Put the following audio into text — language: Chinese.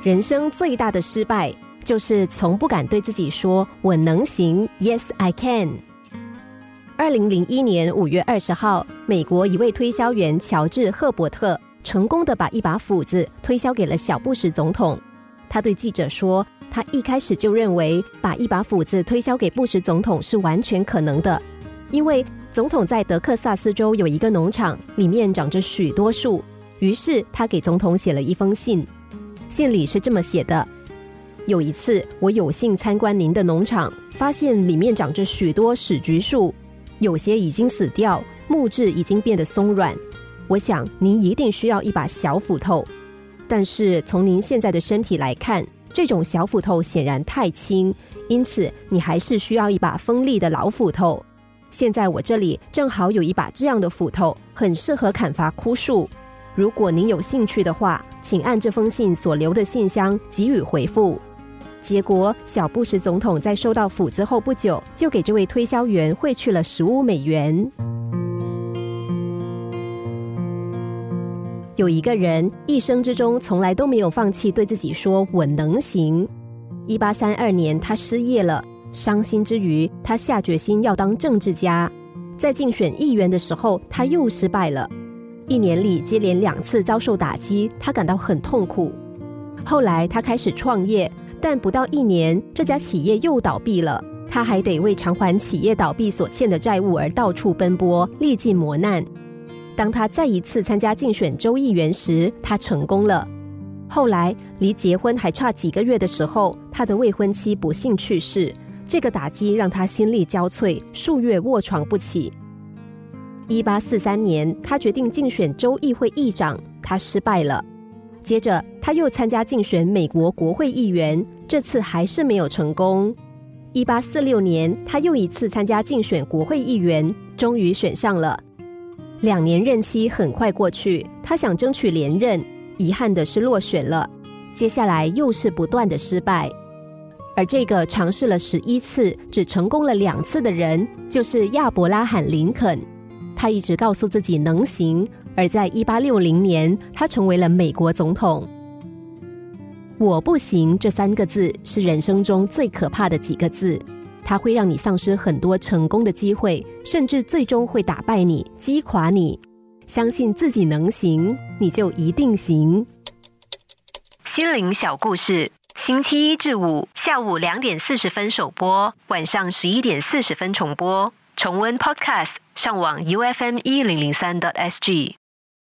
人生最大的失败就是从不敢对自己说“我能行 ”，Yes I can。二零零一年五月二十号，美国一位推销员乔治·赫伯特成功的把一把斧子推销给了小布什总统。他对记者说：“他一开始就认为把一把斧子推销给布什总统是完全可能的，因为总统在德克萨斯州有一个农场，里面长着许多树。于是他给总统写了一封信。”信里是这么写的：有一次，我有幸参观您的农场，发现里面长着许多史菊树，有些已经死掉，木质已经变得松软。我想您一定需要一把小斧头，但是从您现在的身体来看，这种小斧头显然太轻，因此你还是需要一把锋利的老斧头。现在我这里正好有一把这样的斧头，很适合砍伐枯树。如果您有兴趣的话，请按这封信所留的信箱给予回复。结果，小布什总统在收到斧子后不久，就给这位推销员汇去了十五美元。有一个人一生之中从来都没有放弃对自己说“我能行”。一八三二年，他失业了，伤心之余，他下决心要当政治家。在竞选议员的时候，他又失败了。一年里接连两次遭受打击，他感到很痛苦。后来他开始创业，但不到一年，这家企业又倒闭了。他还得为偿还企业倒闭所欠的债务而到处奔波，历尽磨难。当他再一次参加竞选州议员时，他成功了。后来离结婚还差几个月的时候，他的未婚妻不幸去世，这个打击让他心力交瘁，数月卧床不起。一八四三年，他决定竞选州议会议长，他失败了。接着，他又参加竞选美国国会议员，这次还是没有成功。一八四六年，他又一次参加竞选国会议员，终于选上了。两年任期很快过去，他想争取连任，遗憾的是落选了。接下来又是不断的失败，而这个尝试了十一次，只成功了两次的人，就是亚伯拉罕·林肯。他一直告诉自己能行，而在一八六零年，他成为了美国总统。我不行这三个字是人生中最可怕的几个字，它会让你丧失很多成功的机会，甚至最终会打败你、击垮你。相信自己能行，你就一定行。心灵小故事，星期一至五下午两点四十分首播，晚上十一点四十分重播。重温 Podcast，上网 U F M 一零零三 dot S G。